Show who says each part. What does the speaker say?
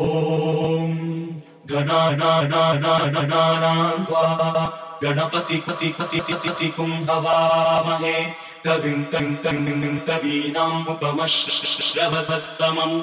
Speaker 1: ॐ गणागणानाम् त्वा गणपति कति कति कुम्भवामहे। कविम् कविं तन् कवीनाम्
Speaker 2: उपमशश्रवसस्तमम्